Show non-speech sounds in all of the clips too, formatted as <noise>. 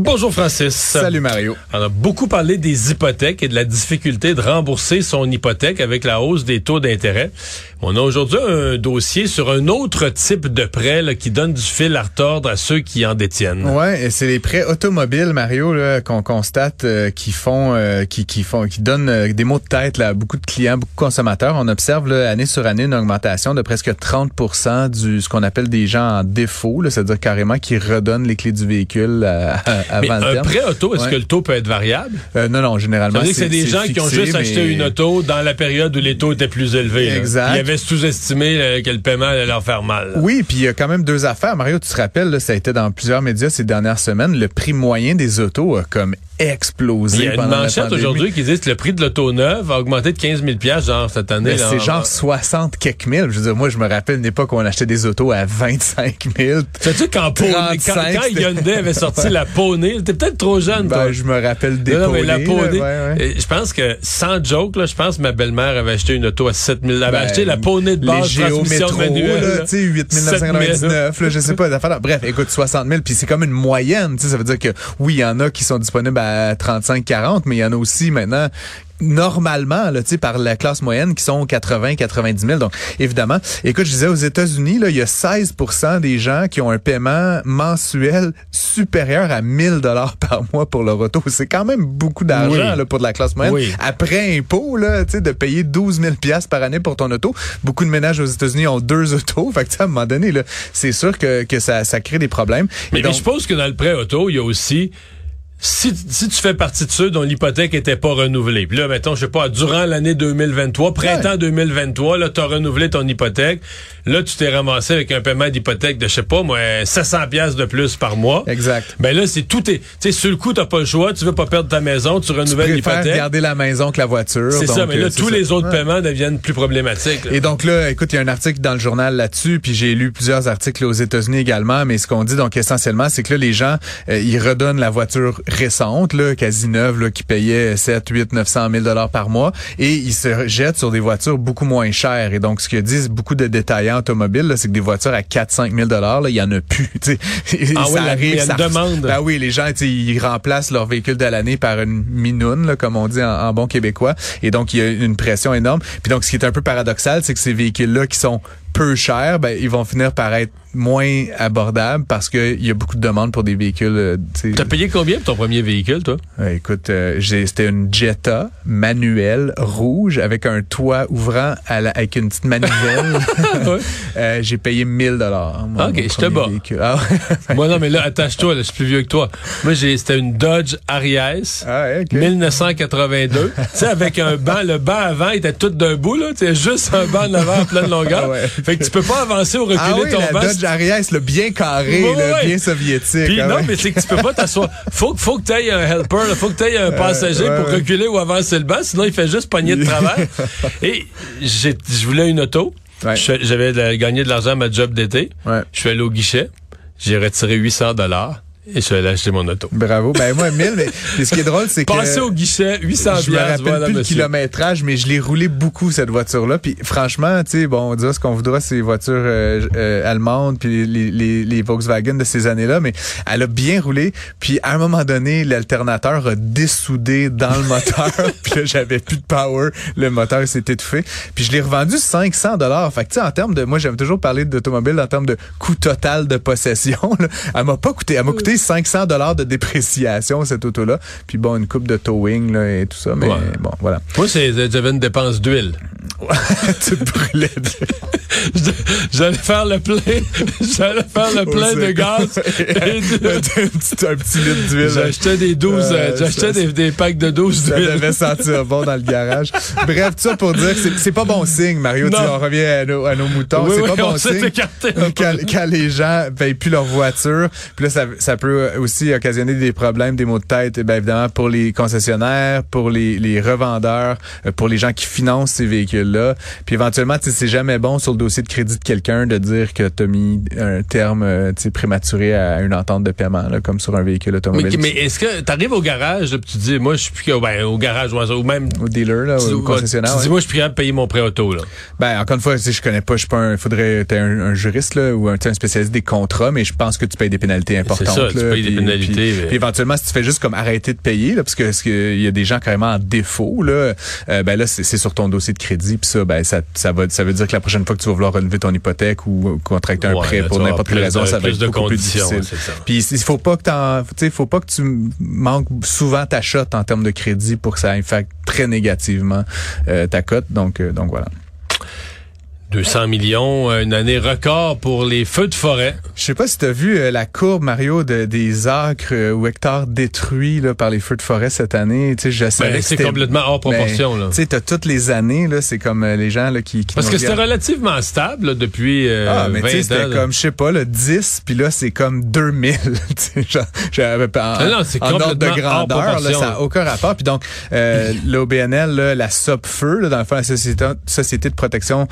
Bonjour Francis. Salut Mario. On a beaucoup parlé des hypothèques et de la difficulté de rembourser son hypothèque avec la hausse des taux d'intérêt. On a aujourd'hui un dossier sur un autre type de prêt là, qui donne du fil à retordre à ceux qui en détiennent. Ouais, et c'est les prêts automobiles, Mario, qu'on constate euh, qui font, euh, qui, qui font, qui donnent euh, des mots de tête là, à beaucoup de clients, beaucoup de consommateurs. On observe là, année sur année une augmentation de presque 30% du ce qu'on appelle des gens en défaut, c'est-à-dire carrément qui redonnent les clés du véhicule à, à, Mais un terme. prêt auto, est-ce Ouais. que le taux peut être variable? Euh, non, non, généralement. que c'est des gens qui ont juste acheté une auto dans la période où les taux étaient plus élevés. là. Exact. Ils avaient sous-estimé euh, que le paiement allait leur faire mal. là. Oui, puis il y a quand même deux affaires. Mario, tu te rappelles, là, ça a été dans plusieurs médias ces dernières semaines. Le prix moyen des autos a comme explosé Il y a une manchette aujourd'hui qui dit que le prix de l'auto neuve a augmenté de 15 000 genre cette année. C'est en- genre 60 quelques mille. Je veux dire, moi, je me rappelle une époque où on achetait des autos à 25 000. Sais-tu quand, quand, 35, quand Hyundai avait sorti la <laughs> Poney, t'es peut-être trop jeune, toi. Ben, je me rappelle des Non, mais la Poney, ouais, ouais. je pense que, sans joke, là, je pense que ma belle-mère avait acheté une auto à 7 000. Elle avait Ben, acheté la Poney de base, les transmission manuelle. là, là. tu sais, 8 999, là, je sais pas, d'affaires. Bref, écoute, 60 000, puis c'est comme une moyenne, ça veut dire que, oui, il y en a qui sont disponibles à 35, 40, mais il y en a aussi maintenant, normalement, là, tu sais, par la classe moyenne qui sont 80, 90 000. Donc, évidemment, écoute, je disais, aux États-Unis, là, il y a 16% des gens qui ont un paiement mensuel supérieur à 1000 dollars <laughs> par mois pour leur auto. C'est quand même beaucoup d'argent, Oui. pour de la classe moyenne. Oui. Après impôt, là, tu sais, de payer 12 000 piastres par année pour ton auto. Beaucoup de ménages aux États-Unis ont deux autos. <laughs> Fait que, tu sais, à un moment donné, là, c'est sûr que, que ça, ça crée des problèmes. Mais, Et mais donc- je suppose que dans le prêt auto, il y a aussi si, si tu fais partie de ceux dont l'hypothèque était pas renouvelée, puis là, mettons, je sais pas, durant l'année 2023, printemps 2023, là, t'as renouvelé ton hypothèque, là, tu t'es ramassé avec un paiement d'hypothèque de, je sais pas, moi, 700 pièces de plus par mois. Exact. Ben là, c'est tout est, tu sais, sur le coup, t'as pas le choix, tu veux pas perdre ta maison, tu tu renouvelles l'hypothèque. garder la maison que la voiture. C'est ça, mais là, euh, tous ça. les autres Ouais. paiements deviennent plus problématiques. là. Et donc là, écoute, il y a un article dans le journal là-dessus, puis j'ai lu plusieurs articles aux États-Unis également, mais ce qu'on dit donc essentiellement, c'est que là, les gens, euh, ils redonnent la voiture récente, là, quasi neuve, là, qui payait 7, 8, 900 000 dollars par mois, et ils se jettent sur des voitures beaucoup moins chères. Et donc, ce que disent beaucoup de détaillants automobiles, c'est que des voitures à 4, 5 000 dollars, il y en a plus. <laughs> Ah ça oui, la- ça- demande. Ben oui, les gens, ils remplacent leur véhicule de l'année par une minoune, là, comme on dit en, en bon québécois. Et donc, il y a une pression énorme. Puis donc, ce qui est un peu paradoxal, c'est que ces véhicules-là qui sont peu chers, ben, ils vont finir par être moins abordables parce qu'il y a beaucoup de demandes pour des véhicules. euh. T'as payé combien pour ton premier véhicule, toi? Ouais, écoute, euh, c'était une Jetta manuelle rouge avec un toit ouvrant à la- avec une petite manivelle. <laughs> Ouais. Euh, j'ai payé 1000 dollars. Ok, je te bats. Ah, ouais. Moi, non, mais là, attache-toi, je suis plus vieux que toi. Moi, j'ai, c'était une Dodge. Ah, ok. 1982. <laughs> tu sais, avec un banc, le banc avant était tout d'un bout, là. Tu sais, juste un banc en avant en pleine longueur. Ah. Fait que tu peux pas avancer ou reculer Ah oui, ton la. Dodge Arias, le bien carré, ouais. bien soviétique. Puis ah non, ouais. mais c'est que tu peux pas t'asseoir. Faut, faut que tu aies un helper, là. faut que tu aies un passager ouais, pour reculer ou avancer le banc, sinon il fait juste pogner de travers. <laughs> Et j'ai, je voulais une auto. J'avais gagné de l'argent à ma job d'été. Ouais. Je suis allé au guichet. J'ai retiré 800 dollars et je suis allé acheter mon auto. Bravo. Ben moi, 1000, mais, mais ce qui est drôle, c'est que... Passer au guichet, 800 je me rappelle voilà, plus le kilométrage, mais je l'ai roulé beaucoup cette voiture-là. Puis franchement, tu sais, bon, on dira ce qu'on voudra ces voitures euh, euh, allemandes puis les, les, les Volkswagen de ces années-là, mais elle a bien roulé. Puis à un moment donné, l'alternateur a dessoudé dans le moteur. <laughs> puis là, j'avais plus de power. Le moteur s'est étouffé. Puis je l'ai revendu 500 dollars. Fait que tu sais, en termes de, moi j'aime toujours parler d'automobile en termes de coût total de possession. là. Elle m'a pas coûté, elle m'a coûté 500 dollars de dépréciation cette auto-là. Puis bon, une coupe de towing là, et tout ça. Mais Ouais. bon, voilà. Moi, c'est, j'avais une dépense d'huile. <laughs> tu brûlais de... <laughs> J'allais faire le plein, <laughs> j'allais faire le plein de gaz. et de- un, petit, un petit litre d'huile. J'achetais des 12, euh, Euh, j'achetais ça- des, des packs de 12 Ça d'huile. devait sentir bon dans le garage. Bref, tout ça pour dire que c'est- pas bon signe, Mario. Tu on revient à nos, à nos moutons. Oui, c'est oui, pas on bon signe. quand les gens payent plus leur voiture, puis là, ça, ça peut aussi occasionner des problèmes, des maux de tête, bien évidemment, pour les concessionnaires, pour les, les revendeurs, euh, pour les gens qui financent ces véhicules-là. Puis éventuellement, c'est jamais bon sur le dossier de crédit de quelqu'un de dire que tu as mis un terme euh, tu sais, prématuré à une entente de paiement, là, comme sur un véhicule automobile. Mais, mais est-ce que tu arrives au garage, là, puis tu dis, moi, je suis plus ben, au garage, ou même. Au dealer, là, tu- au concessionnaire. tu dis, ouais. moi, je suis prêt à payer mon prêt auto, là. Ben, encore une fois, sais, je connais pas, je suis pas un, faudrait, t'es un, un juriste, là, ou un, un spécialiste des contrats, mais je pense que tu payes des pénalités importantes. Tu là, payes des puis- pénalités, puis- mais- puis éventuellement, si tu fais juste comme arrêter de payer, là, parce que, parce que il y a des gens carrément en défaut, là, euh, ben là, c'est sur ton dossier de crédit, puis ça, ben, ça, ça va, ça veut dire que la prochaine fois que tu vas vouloir relever ton hypothèque ou, contracter un Ouais, prêt pour n'importe quelle raison, ça va être de beaucoup plus difficile. Puis il faut pas que tu sais, faut pas que tu manques souvent ta shot en termes de crédit pour que ça impacte très négativement euh, ta cote. Donc, euh, donc voilà. 200 millions, euh, une année record pour les feux de forêt. Je sais pas si tu as vu euh, la courbe, Mario, de, des acres euh, ou hectares détruits là, par les feux de forêt cette année. Ben, c'est complètement hors proportion, Ben, là. Tu toutes les années, là, c'est comme euh, les gens là, qui, qui Parce que c'était relativement stable là, depuis euh, Ah, mais 20 tu sais, ans. c'était là. comme, je sais pas, le 10, puis là, c'est comme 2000. <laughs> tu sais, genre, j'avais pas- en, non, c'est en ordre de grandeur, là, ça là. n'a aucun rapport. Puis donc, euh, <laughs> l'OBNL, là, la SOPFEU, là, dans le fond, la Société, Société de protection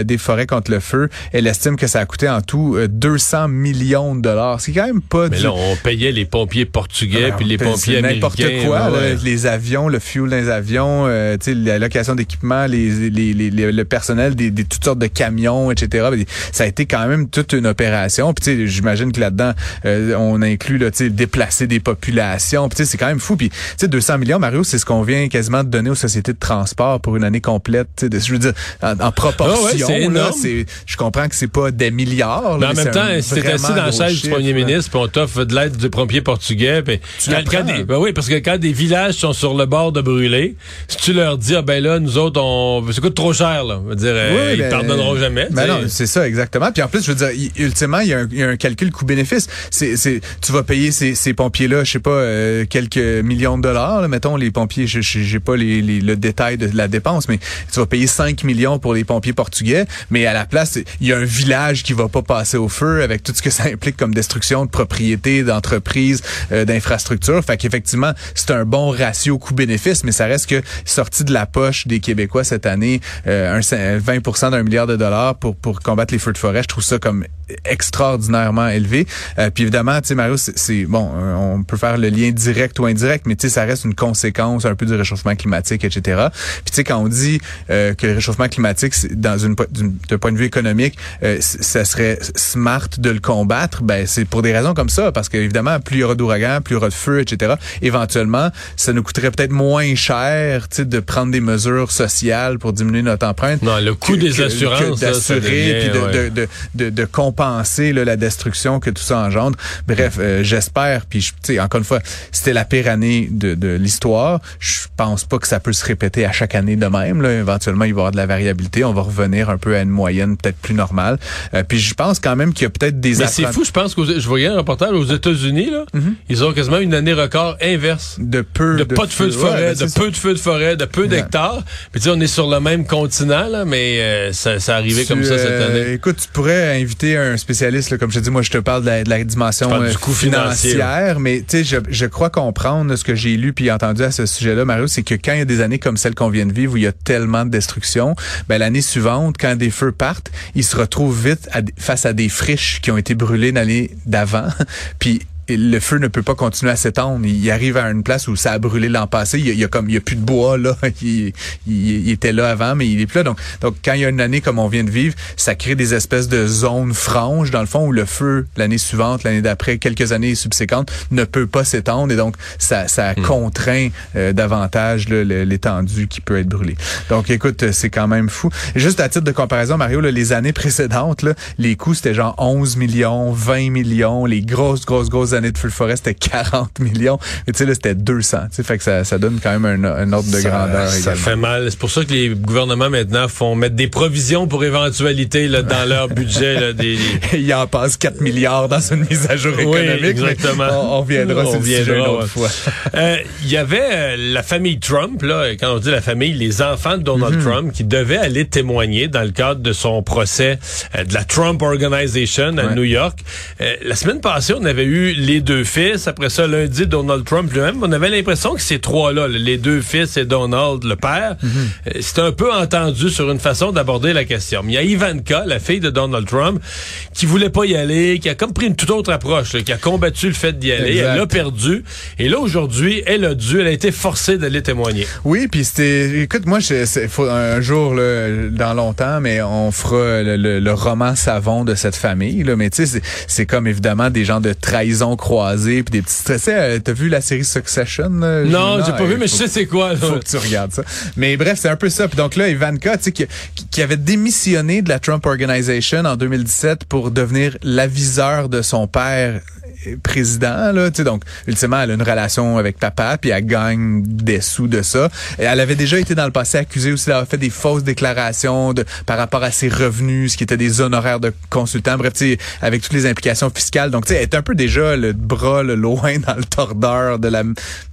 euh, des forêts contre le feu, elle estime que ça a coûté en tout euh, 200 millions de dollars. C'est quand même pas Mais du... là, on payait les pompiers portugais Alors, puis les pompiers américains. N'importe quoi, ouais, là, ouais. les avions, le fuel dans les avions, euh, tu sais, la location d'équipement, les, les, les, le personnel des, des toutes sortes de camions, etc. Ça a été quand même toute une opération. Puis tu sais, j'imagine que là-dedans, euh, on inclut là, tu sais, déplacer des populations. Puis tu sais, c'est quand même fou. Puis tu sais, 200 millions, Mario, c'est ce qu'on vient quasiment de donner aux sociétés de transport pour une année complète. Tu sais, de- je veux dire, en, en proportion, Ah ouais, c'est là, je comprends que c'est pas des milliards. Mais en même temps, si t'es assis dans la chaise du premier là. ministre, puis on t'offre de l'aide du pompier portugais, puis ben oui, parce que quand des villages sont sur le bord de brûler, si tu leur dis ah ben là nous autres on ça coûte trop cher là, je veux dire euh, Oui, ils ben, pardonneront jamais. Ben non, c'est ça exactement. Puis en plus, je veux dire, ultimement, il y a un, il y a un calcul coût-bénéfice. C'est, c'est, tu vas payer ces, ces pompiers-là, je sais pas, euh, quelques millions de dollars. là. mettons les pompiers, je je- j'ai pas les, les- le détail de la dépense, mais tu vas payer 5 millions pour les pompiers portugais. Mais à la place, il y a un village qui va pas passer au feu avec tout ce que ça implique comme destruction de propriétés, d'entreprises, euh, d'infrastructures. Fait qu'effectivement, c'est un bon ratio coût-bénéfice, mais ça reste que sorti de la poche des Québécois cette année, euh, un, cin- 20% d'un milliard de dollars pour, pour combattre les feux de forêt, je trouve ça comme extraordinairement élevé. Euh, puis évidemment, tu sais, Mario, c'est- bon, euh, on peut faire le lien direct ou indirect, mais tu sais, ça reste une conséquence un peu du réchauffement climatique, etc. Puis tu sais, quand on dit euh, que le réchauffement climatique, dans une d'un point de vue économique, euh, ça serait smart de le combattre, ben c'est pour des raisons comme ça, parce qu'évidemment, plus il y aura d'ouragans, plus il y aura de feux, etc. Éventuellement, ça nous coûterait peut-être moins cher, tu sais, de prendre des mesures sociales pour diminuer notre empreinte. Non, le coût que- des que- assurances, d'assurer puis de, ouais. de, de, de, compenser là, la destruction que tout ça engendre. Bref, euh, j'espère. Puis, je- tu sais, encore une fois, c'était la pire année de, de l'histoire. Je pense pas que ça peut se répéter à chaque année de même. Là. Éventuellement, il va y avoir de la variabilité. On va revenir un peu à une moyenne peut-être plus normale. Euh, puis, je pense quand même qu'il y a peut-être des Mais c'est fou, je pense que je voyais un reportage aux États-Unis là, Mm-hmm. ils ont quasiment une année record inverse. de peu de, pas de feu de forêt, ben, de c'est ça. peu de feux de forêt, de peu d'hectares. Puis tu sais, on est sur le même continent, là, mais euh, ça, ça arrivait comme ça cette euh, année. Écoute, tu pourrais inviter un spécialiste, là, comme je te dis, moi je te parle de la, de la dimension parles du euh, coût financier, financière, mais tu sais, je, je crois comprendre ce que j'ai lu puis entendu à ce sujet-là, Mario, c'est que quand il y a des années comme celle qu'on vient de vivre où il y a tellement de destruction, ben l'année suivante, quand des feux partent, ils se retrouvent vite face à des friches qui ont été brûlées l'année d'avant, <laughs> puis le feu ne peut pas continuer à s'étendre. Il arrive à une place où ça a brûlé l'an passé. Il y a, il y a comme il y a plus de bois là. <laughs> Il, il- il était là avant, mais il est plus là. Donc, donc quand il y a une année comme on vient de vivre, ça crée des espèces de zones franches dans le fond où le feu l'année suivante, l'année d'après, quelques années subséquentes ne peut pas s'étendre et donc ça, ça contraint euh, davantage l'étendue qui peut être brûlée. Donc, écoute, c'est quand même fou. Juste à titre de comparaison, Mario, là, les années précédentes, là, les coûts c'était genre 11 millions, 20 millions. Les grosses, grosses, grosses années de feu de forêt c'était 40 millions. Mais tu sais là, c'était 200. Tu sais, fait que ça, ça donne quand même un, un ordre de Ça- grandeur ça également. fait mal. C'est pour ça que les gouvernements maintenant font mettre des provisions pour éventualité là, dans leur <laughs> budget. Là, des, Il en passe 4 milliards dans une mise à jour Oui, économique. mais exactement. On, on reviendra On sur le sujet une autre ouais. fois. Euh, Il y avait euh, la famille Trump, là, quand on dit la famille, les enfants de Donald Mhm. Trump, qui devaient aller témoigner dans le cadre de son procès euh, de la Trump Organization à Ouais. New York. La semaine passée, on avait eu les deux fils. Après ça, lundi, Donald Trump lui-même. On avait l'impression que ces trois-là, les deux fils et Donald, le père, euh, c'était un peu entendu sur une façon d'aborder la question. Mais il y a Ivanka, la fille de Donald Trump, qui voulait pas y aller, qui a comme pris une toute autre approche, là, qui a combattu le fait d'y aller. Exact. Elle l'a perdu. Et là, aujourd'hui, elle a dû, elle a été forcée d'aller témoigner. Oui, puis c'était. Écoute, moi, je, faut un jour, là, dans longtemps, mais on fera le, le- le roman savon de cette famille. Là, mais tu sais, c'est comme évidemment des gens de trahison croisée, puis des petits stressés. Euh, T'as vu la série Succession? là? Non, j'ai pas euh, vu, mais je sais c'est quoi. là. faut que tu regardes ça. Mais bref, c'est un peu ça. Puis donc là, Ivanka, tu sais, qui, qui avait démissionné de la Trump Organization en 2017 pour devenir l'aviseur de son père président là tu sais donc ultimement elle a une relation avec papa puis elle gagne des sous de ça. Et elle avait déjà été dans le passé accusée aussi d'avoir fait des fausses déclarations de par rapport à ses revenus ce qui était des honoraires de consultant. Bref tu sais avec toutes les implications fiscales. Donc tu sais elle est un peu déjà le bras le loin dans le tordeur de la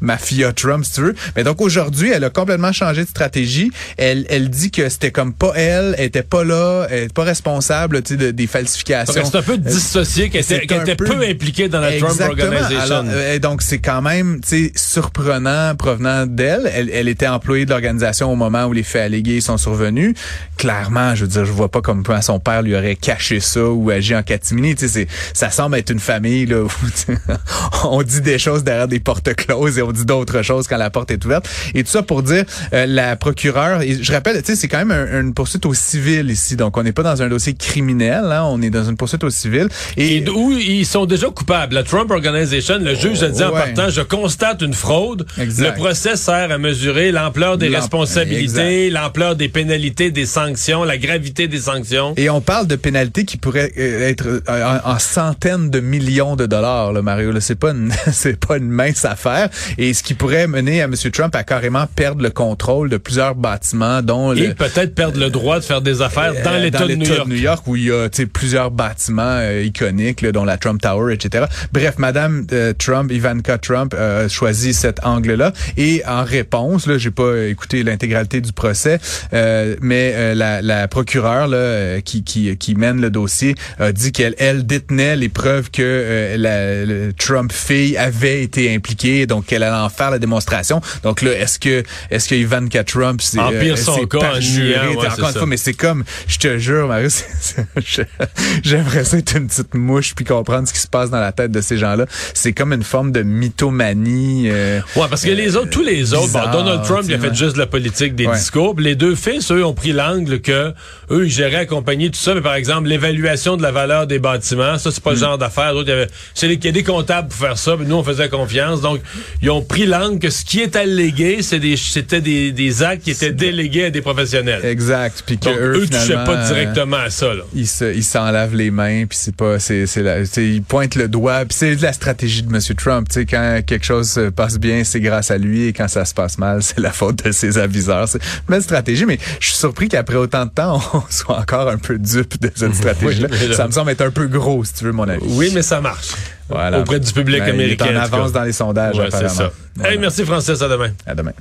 mafia Trump si tu veux. Mais donc aujourd'hui elle a complètement changé de stratégie. Elle elle dit que c'était comme pas elle elle était pas là elle était pas responsable tu sais de- des falsifications. C'est un peu dissocié, qu'elle était, un était peu- peu impliquée dans la Trump Exactement. Organization. Alors, euh, donc c'est quand même, tu sais, surprenant provenant d'elle. Elle, elle était employée de l'organisation au moment où les faits allégués sont survenus. Clairement, je veux dire, je vois pas comme son père lui aurait caché ça ou agi en catimini. Tu sais, c'est- ça semble être une famille là où <laughs> on dit des choses derrière des portes closes et on dit d'autres choses quand la porte est ouverte. Et tout ça pour dire euh, la procureure. et je rappelle, tu sais, c'est quand même un- une poursuite au civil ici. Donc on n'est pas dans un dossier criminel. Hein, on est dans une poursuite au civil. Et où ils sont déjà coupables. La Trump Organization, le juge a dit en partant, je constate une fraude. Exact. Le procès sert à mesurer l'ampleur des responsabilités, l'ampleur des pénalités, des sanctions, la gravité des sanctions. Et on parle de pénalités qui pourraient euh, être euh, en, en centaines de millions de dollars, là, Mario. Là, c'est pas une, <laughs> c'est pas une mince affaire. Et ce qui pourrait mener à M. Trump à carrément perdre le contrôle de plusieurs bâtiments, dont Et peut-être perdre le droit de faire des affaires dans euh, l'État de New York. où il y a plusieurs bâtiments euh, iconiques, là, dont la Trump Tower, etc. Bref, Madame euh, Trump, Ivanka Trump, euh, a choisi cet angle-là. Et en réponse, là, j'ai pas écouté l'intégralité du procès, euh, mais euh, la, la procureure là, euh, qui, qui, qui mène le dossier a dit qu'elle elle détenait les preuves que euh, la le Trump fille avait été impliquée, donc qu'elle allait en faire la démonstration. Donc là, est-ce que est-ce que Ivanka Trump c'est Empire son cas en niant, ouais, encore c'est une ça. fois, mais c'est comme, je te jure, Mario, <laughs> c'est- c'est- je- j'aimerais ça être une petite mouche puis comprendre ce qui se passe dans la tête de ces gens-là. C'est comme une forme de mythomanie. euh, Ouais, parce que les autres, tous les autres, bon, Donald Trump, il a fait juste de la politique des Ouais. discours. Les deux fils, eux, ont pris l'angle que eux, ils géraient accompagner tout ça. Mais par exemple, l'évaluation de la valeur des bâtiments, ça, c'est pas le genre d'affaires. D'autres, il y a des comptables pour faire ça. Puis nous, on faisait confiance. Donc, ils ont pris l'angle que ce qui est allégué, des, c'était des, des actes qui étaient délégués à des professionnels. exact. Puis que Donc, eux, eux, touchaient pas euh, directement à ça, là. ils se, ils s'en lavent les mains puis c'est pas c'est ils pointent le doigt puis c'est de la stratégie de monsieur Trump tu sais quand quelque chose se passe bien c'est grâce à lui et quand ça se passe mal <laughs> c'est la faute de ses aviseurs c'est une belle stratégie mais je suis surpris qu'après autant de temps <laughs> on soit encore un peu dupe de cette stratégie là Oui, mais là- ça me semble être un peu gros si tu veux mon avis Oui, mais ça marche. Voilà. Auprès du public Ben, américain. il est en avance dans les sondages Ouais, c'est apparemment ça. Voilà. Hey, merci Francis, à demain. à demain